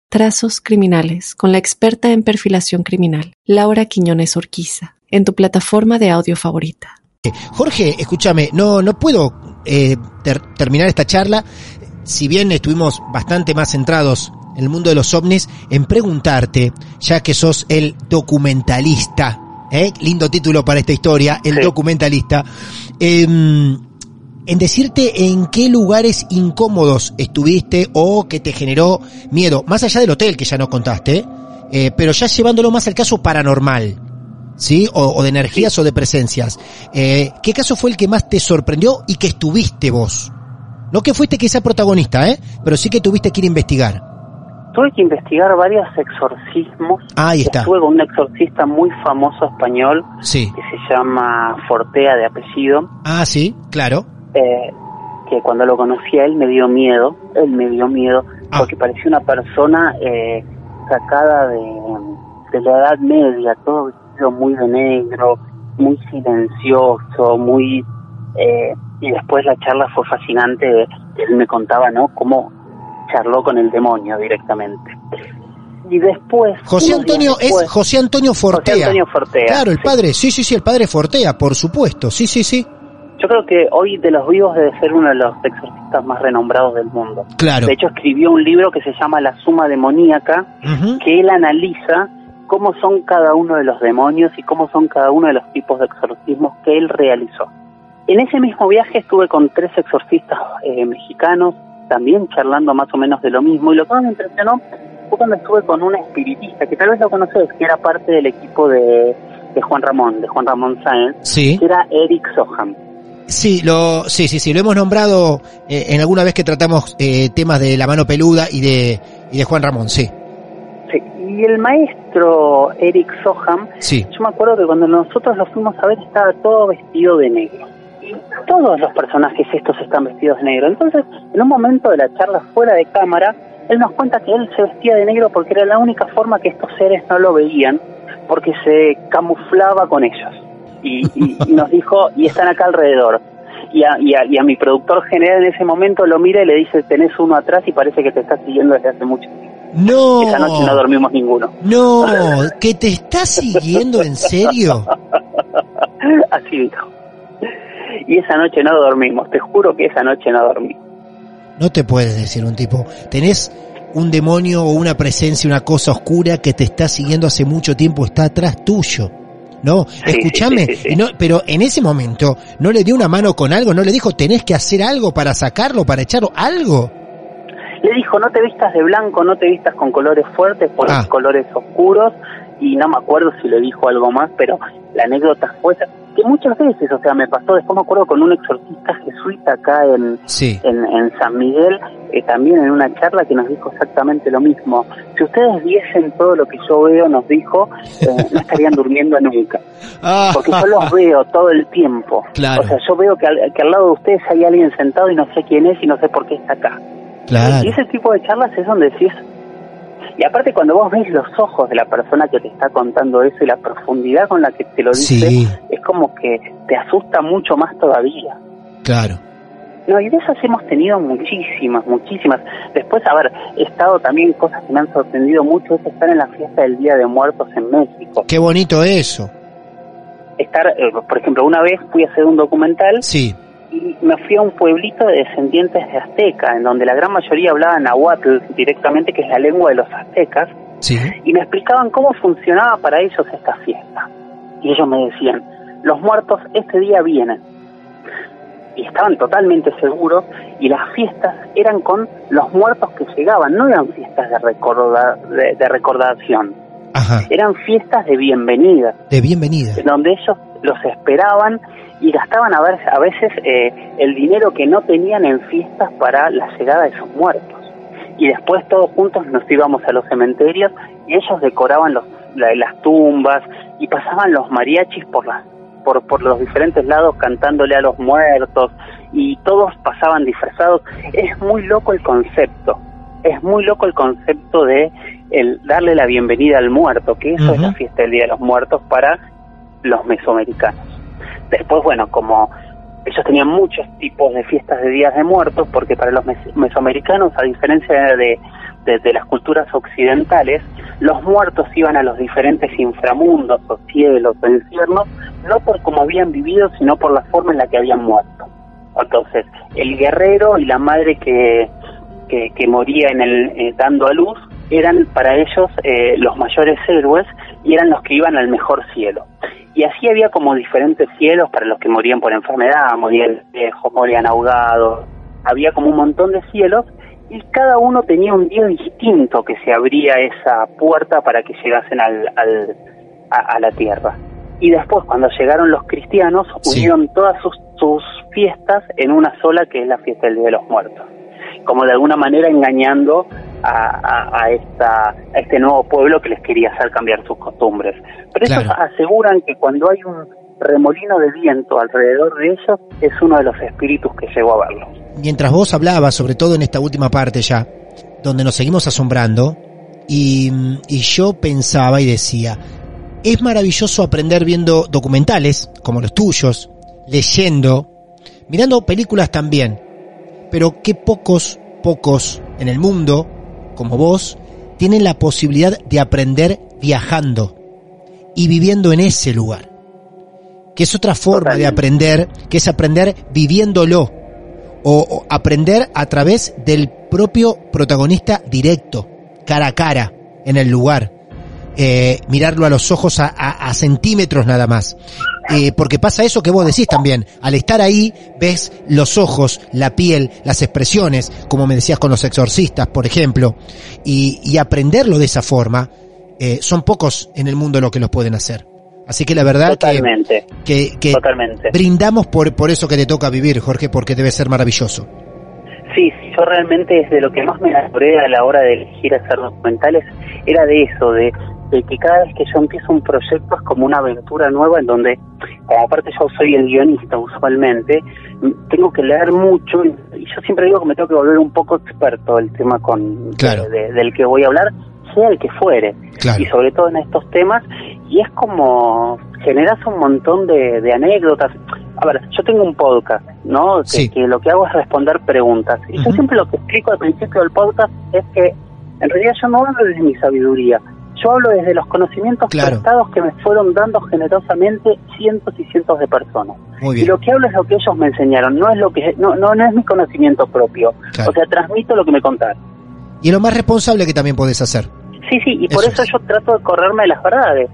Trazos Criminales con la experta en perfilación criminal, Laura Quiñones Orquiza, en tu plataforma de audio favorita. Jorge, escúchame, no, no puedo eh, terminar esta charla, si bien estuvimos bastante más centrados en el mundo de los ovnis, en preguntarte, ya que sos el documentalista, ¿eh? lindo título para esta historia, el documentalista, em, en decirte en qué lugares incómodos estuviste o que te generó miedo, más allá del hotel que ya nos contaste, eh, pero ya llevándolo más al caso paranormal. ¿sí? O, de energías o de presencias. Eh, ¿Qué caso fue el que más te sorprendió y que estuviste vos? No que fuiste quizá protagonista, ¿eh? Pero sí que tuviste que ir a investigar. Tuve que investigar varios exorcismos. ahí está. Estuve con un exorcista muy famoso español sí. que se llama Fortea de apellido. Ah, sí, claro. Eh, que cuando lo conocí a él me dio miedo. Él me dio miedo ah. porque parecía una persona eh, sacada de, de la Edad Media, todo muy de negro, muy silencioso, muy... Eh, y después la charla fue fascinante, él me contaba, ¿no?, cómo charló con el demonio directamente. Y después... José Antonio es José Antonio Fortea. José Antonio Fortea. Claro, el padre, sí, sí, sí, el padre Fortea, por supuesto, sí, sí, sí. Yo creo que hoy de los vivos debe ser uno de los exorcistas más renombrados del mundo. Claro. De hecho, escribió un libro que se llama La Suma Demoníaca, que él analiza cómo son cada uno de los demonios y cómo son cada uno de los tipos de exorcismos que él realizó. En ese mismo viaje estuve con tres exorcistas eh, mexicanos, también charlando más o menos de lo mismo, y lo que más me impresionó fue cuando estuve con un espiritista, que tal vez lo conoces, que era parte del equipo de, Juan Ramón, de Juan Ramón Sáenz, sí. que era Eric Soham. Sí, lo, sí, sí, sí, lo hemos nombrado eh, en alguna vez que tratamos eh, temas de la mano peluda y de, y de Juan Ramón, sí. Y el maestro Eric Soham, yo me acuerdo que cuando nosotros lo fuimos a ver estaba todo vestido de negro. Y todos los personajes estos están vestidos de negro. Entonces, en un momento de la charla fuera de cámara, él nos cuenta que él se vestía de negro porque era la única forma que estos seres no lo veían, porque se camuflaba con ellos. Y, nos dijo, y están acá alrededor. Y a, y, a, mi productor general en ese momento lo mira y le dice, tenés uno atrás y parece que te está siguiendo desde hace mucho tiempo. No. Esa noche no dormimos ninguno. No, ¿que te está siguiendo en serio? Así dijo. Y esa noche no dormimos, te juro que esa noche no dormí. No te puedes decir un tipo, tenés un demonio o una presencia, una cosa oscura que te está siguiendo hace mucho tiempo, está atrás tuyo. No, escúchame, no, pero en ese momento no le dio una mano con algo, no le dijo tenés que hacer algo para sacarlo, para echarlo, algo le dijo no te vistas de blanco, no te vistas con colores fuertes, pon ah. colores oscuros y no me acuerdo si le dijo algo más, pero la anécdota fue que muchas veces, o sea, me pasó, después me acuerdo con un exorcista jesuita acá en, en, San Miguel, eh, también en una charla que nos dijo exactamente lo mismo. Si ustedes viesen todo lo que yo veo, nos dijo, eh, no estarían durmiendo nunca. Ah. Porque yo los veo todo el tiempo. O sea, yo veo que al, que al lado de ustedes hay alguien sentado y no sé quién es y no sé por qué está acá. Y ese tipo de charlas es donde decís, y aparte cuando vos ves los ojos de la persona que te está contando eso y la profundidad con la que te lo dice, es como que te asusta mucho más todavía. Claro. No, y de esas hemos tenido muchísimas, muchísimas. Después, a ver, he estado también cosas que me han sorprendido mucho, es estar en la fiesta del Día de Muertos en México. Qué bonito eso. Estar, eh, por ejemplo, una vez fui a hacer un documental. Sí y me fui a un pueblito de descendientes de azteca, en donde la gran mayoría hablaba nahuatl directamente, que es la lengua de los aztecas, y me explicaban cómo funcionaba para ellos esta fiesta. Y ellos me decían, los muertos este día vienen. Y estaban totalmente seguros, y las fiestas eran con los muertos que llegaban, no eran fiestas de, recorda, de, recordación. Eran fiestas de bienvenida. De bienvenida. Donde ellos los esperaban y gastaban a, ver, a veces eh, el dinero que no tenían en fiestas para la llegada de sus muertos. Y después todos juntos nos íbamos a los cementerios y ellos decoraban los, las tumbas y pasaban los mariachis por, las, por, por los diferentes lados cantándole a los muertos y todos pasaban disfrazados. Es muy loco el concepto, es muy loco el concepto de el darle la bienvenida al muerto, que eso es la fiesta del Día de los Muertos para los mesoamericanos. Después, bueno, como ellos tenían muchos tipos de fiestas de días de muertos, porque para los mesoamericanos, a diferencia de, de, las culturas occidentales, los muertos iban a los diferentes inframundos o cielos o infiernos, no por cómo habían vivido, sino por la forma en la que habían muerto. Entonces, el guerrero y la madre que, que, moría en el, eh, dando a luz eran para ellos eh, los mayores héroes y eran los que iban al mejor cielo. Y así había como diferentes cielos para los que morían por enfermedad, morían viejos, morían ahogados, había como un montón de cielos y cada uno tenía un día distinto que se abría esa puerta para que llegasen al, al a, la tierra. Y después, cuando llegaron los cristianos, unieron todas sus, sus fiestas en una sola, que es la fiesta del Día de los Muertos. Como de alguna manera engañando a, esta, a este nuevo pueblo que les quería hacer cambiar sus costumbres. Pero ellos aseguran que cuando hay un remolino de viento alrededor de ellos, es uno de los espíritus que llegó a verlos. Mientras vos hablabas, sobre todo en esta última parte ya, donde nos seguimos asombrando, y, y yo pensaba y decía, es maravilloso aprender viendo documentales como los tuyos, leyendo, mirando películas también, pero qué pocos, pocos en el mundo como vos tienen la posibilidad de aprender viajando y viviendo en ese lugar. Que es otra forma de aprender, que es aprender viviéndolo o, aprender a través del propio protagonista directo, cara a cara, en el lugar. Eh, mirarlo a los ojos a centímetros nada más. Eh, porque pasa eso que vos decís también. Al estar ahí, ves los ojos, la piel, las expresiones, como me decías con los exorcistas, por ejemplo, y, aprenderlo de esa forma, eh, son pocos en el mundo los que los pueden hacer. Así que la verdad que, que, brindamos por, por eso que te toca vivir, Jorge, porque debe ser maravilloso. Sí, yo realmente desde lo que más me enamoré a la hora de elegir hacer documentales era de eso, de de que cada vez que yo empiezo un proyecto es como una aventura nueva en donde, como aparte yo soy el guionista usualmente, tengo que leer mucho y yo siempre digo que me tengo que volver un poco experto del tema con del que voy a hablar, sea el que fuere, y sobre todo en estos temas, y es como generas un montón de, anécdotas. A ver, yo tengo un podcast, ¿no? Que, lo que hago es responder preguntas. Y yo siempre lo que explico al principio del podcast es que en realidad yo no hablo desde mi sabiduría, yo hablo desde los conocimientos prestados que me fueron dando generosamente cientos y cientos de personas. Y lo que hablo es lo que ellos me enseñaron, no es lo que no no, no es mi conocimiento propio. O sea, transmito lo que me contaron. Y lo más responsable que también podés hacer. Sí, sí, y por eso yo trato de correrme de las verdades,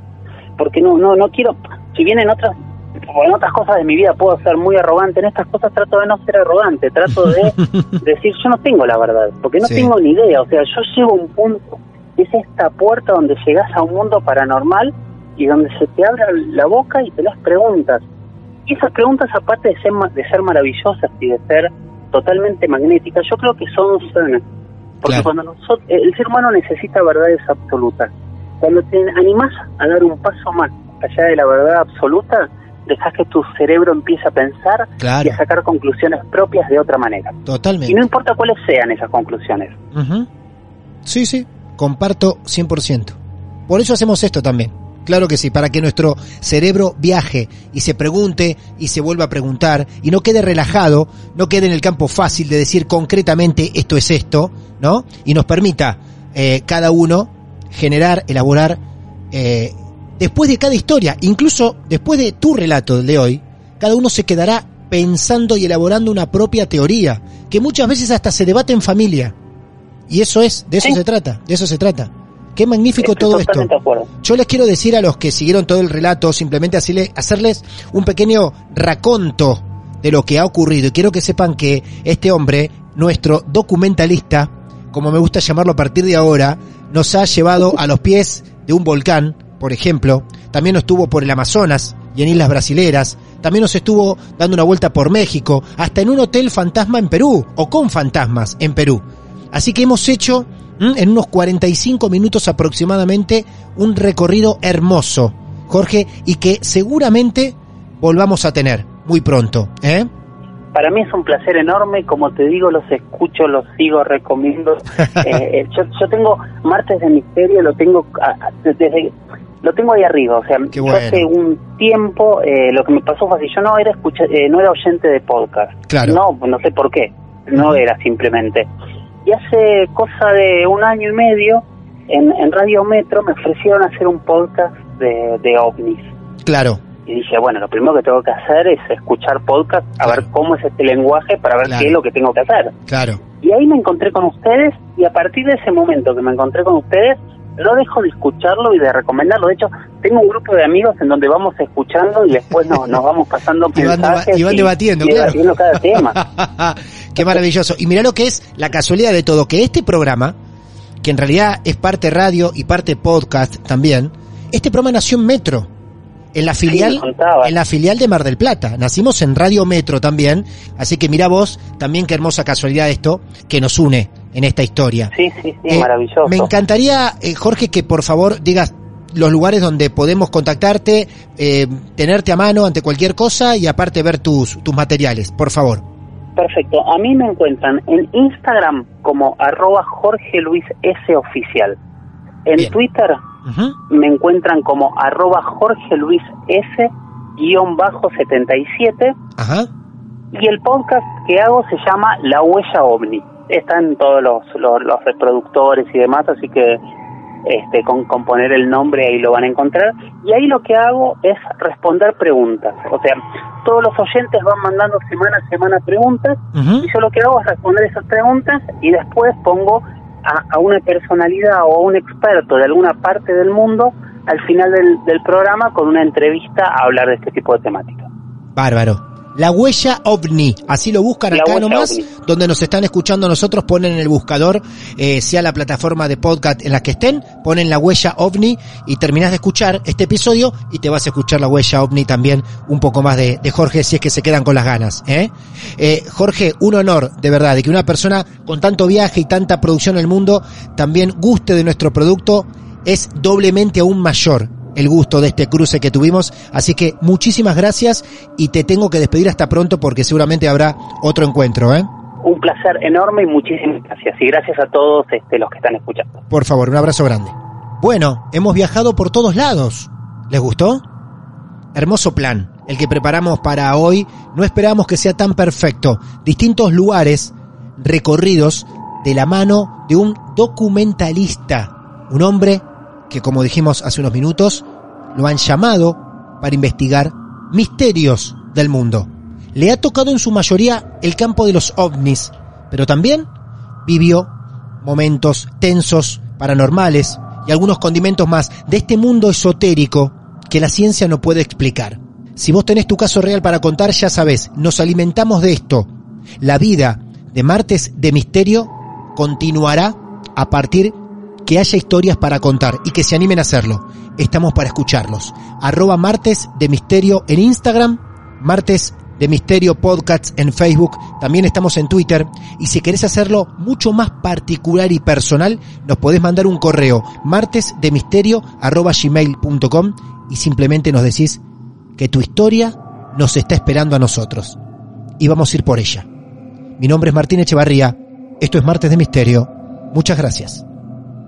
porque no no no quiero si bien en otras en otras cosas de mi vida puedo ser muy arrogante, en estas cosas trato de no ser arrogante, trato de decir yo no tengo la verdad, porque no tengo ni idea, o sea, yo llevo un punto es esta puerta donde llegas a un mundo paranormal y donde se te abre la boca y te las preguntas. Y esas preguntas, aparte de ser, de ser maravillosas y de ser totalmente magnéticas, yo creo que son sanas. Porque cuando nosotros, el ser humano necesita verdades absolutas. Cuando te animás a dar un paso más allá de la verdad absoluta, dejas que tu cerebro empiece a pensar y a sacar conclusiones propias de otra manera. Totalmente. Y no importa cuáles sean esas conclusiones. Sí, sí, comparto 100%. Por eso hacemos esto también. Claro que sí, para que nuestro cerebro viaje y se pregunte y se vuelva a preguntar y no quede relajado, no quede en el campo fácil de decir concretamente esto es esto, ¿no? Y nos permita eh, cada uno generar, elaborar eh, después de cada historia, incluso después de tu relato de hoy, cada uno se quedará pensando y elaborando una propia teoría, que muchas veces hasta se debate en familia. Y eso es, de eso se trata, de eso se trata. Qué magnífico todo esto. Yo les quiero decir a los que siguieron todo el relato, simplemente hacerles un pequeño raconto de lo que ha ocurrido. Y quiero que sepan que este hombre, nuestro documentalista, como me gusta llamarlo a partir de ahora, nos ha llevado a los pies de un volcán, por ejemplo, también nos estuvo por el Amazonas y en islas brasileras, también nos estuvo dando una vuelta por México, hasta en un hotel fantasma en Perú, o con fantasmas en Perú. Así que hemos hecho, en unos 45 minutos aproximadamente, un recorrido hermoso, Jorge, y que seguramente volvamos a tener muy pronto, ¿eh? Para mí es un placer enorme, como te digo, los escucho, los sigo, recomiendo. Eh, eh, yo, yo tengo Martes de Misterio, lo tengo desde lo tengo ahí arriba, o sea, yo hace un tiempo eh, lo que me pasó fue así, yo no era escucha, eh, no era oyente de podcast, claro. no, no sé por qué, no era simplemente. Y hace cosa de un año y medio, en, en Radio Metro me ofrecieron hacer un podcast de, de ovnis. Claro. Y dije, bueno, lo primero que tengo que hacer es escuchar podcast, a ver cómo es este lenguaje, para ver qué es lo que tengo que hacer. Claro. Y ahí me encontré con ustedes, y a partir de ese momento que me encontré con ustedes, no dejo de escucharlo y de recomendarlo. De hecho, tengo un grupo de amigos en donde vamos escuchando y después nos, nos vamos pasando y mensajes. y van debatiendo, y, debatiendo cada tema. Qué maravilloso. Y mira lo que es la casualidad de todo, que este programa, que en realidad es parte radio y parte podcast también, este programa nació en Metro en la filial en la filial de Mar del Plata. Nacimos en Radio Metro también, así que mira vos, también qué hermosa casualidad esto que nos une en esta historia. Sí, sí, sí, eh, maravilloso. Me encantaría, eh, Jorge, que por favor digas los lugares donde podemos contactarte, eh, tenerte a mano ante cualquier cosa y aparte ver tus, tus materiales, por favor. Perfecto. A mí me encuentran en Instagram como arroba Jorge Luis S. Oficial. En Twitter me encuentran como arroba Jorge Luis S guion bajo 77. Ajá. Y el podcast que hago se llama La Huella OVNI. Están todos los, los, reproductores y demás, así que este, con, con, poner el nombre ahí lo van a encontrar. Y ahí lo que hago es responder preguntas. O sea, todos los oyentes van mandando semana a semana preguntas y yo lo que hago es responder esas preguntas y después pongo a, una personalidad o a un experto de alguna parte del mundo al final del, del programa con una entrevista a hablar de este tipo de temática. Bárbaro. La huella ovni, así lo buscan acá nomás, donde nos están escuchando nosotros, ponen en el buscador, eh, sea la plataforma de podcast en la que estén, ponen la huella ovni y terminás de escuchar este episodio y te vas a escuchar la huella ovni también un poco más de, de Jorge si es que se quedan con las ganas. ¿eh? Eh, Jorge, un honor de verdad de que una persona con tanto viaje y tanta producción en el mundo también guste de nuestro producto es doblemente aún mayor el gusto de este cruce que tuvimos. Así que muchísimas gracias y te tengo que despedir hasta pronto porque seguramente habrá otro encuentro, ¿eh? Un placer enorme y muchísimas gracias. Y gracias a todos este, los que están escuchando. Por favor, un abrazo grande. Bueno, hemos viajado por todos lados. ¿Les gustó? Hermoso plan, el que preparamos para hoy. No esperamos que sea tan perfecto. Distintos lugares recorridos de la mano de un documentalista, un hombre que como dijimos hace unos minutos, lo han llamado para investigar misterios del mundo. Le ha tocado en su mayoría el campo de los ovnis, pero también vivió momentos tensos, paranormales y algunos condimentos más de este mundo esotérico que la ciencia no puede explicar. Si vos tenés tu caso real para contar, ya sabés, nos alimentamos de esto. La vida de Martes de Misterio continuará a partir que haya historias para contar y que se animen a hacerlo. Estamos para escucharlos. Arroba martes de misterio en Instagram Martes de Misterio Podcasts en Facebook, también estamos en Twitter y si querés hacerlo mucho más particular y personal, nos podés mandar un correo martesdemisterio@gmail.com y simplemente nos decís que tu historia nos está esperando a nosotros y vamos a ir por ella. Mi nombre es Martín Echevarría, esto es Martes de Misterio. Muchas gracias.